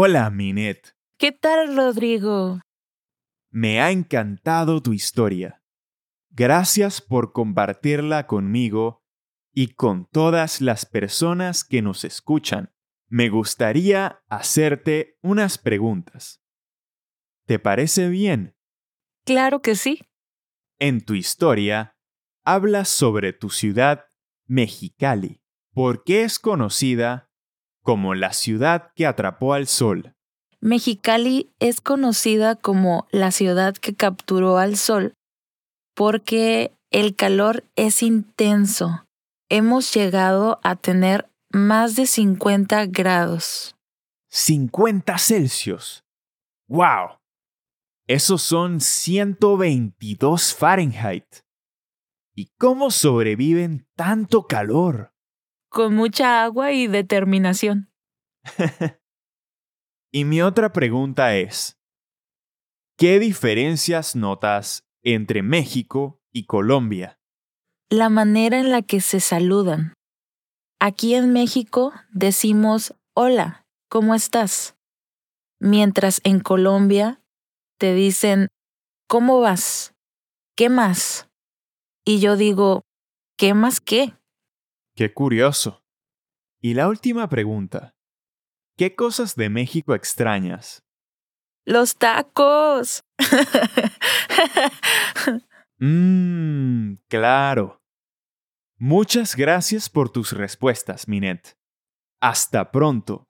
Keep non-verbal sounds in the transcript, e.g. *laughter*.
Hola, Minet. ¿Qué tal, Rodrigo? Me ha encantado tu historia. Gracias por compartirla conmigo y con todas las personas que nos escuchan. Me gustaría hacerte unas preguntas. ¿Te parece bien? Claro que sí. En tu historia, hablas sobre tu ciudad, Mexicali. ¿Por qué es conocida como la ciudad que atrapó al sol? Mexicali es conocida como la ciudad que capturó al sol porque el calor es intenso. Hemos llegado a tener más de 50 grados. 50 Celsius. ¡Wow! Esos son 122 Fahrenheit. ¿Y cómo sobreviven tanto calor? Con mucha agua y determinación. *laughs* y mi otra pregunta es, ¿qué diferencias notas entre México y Colombia? La manera en la que se saludan. Aquí en México decimos hola, ¿cómo estás? Mientras en Colombia te dicen ¿cómo vas? ¿Qué más? Y yo digo ¿qué más qué? Qué curioso. Y la última pregunta. ¿Qué cosas de México extrañas? Los tacos. Mmm, claro. Muchas gracias por tus respuestas, Minet. Hasta pronto.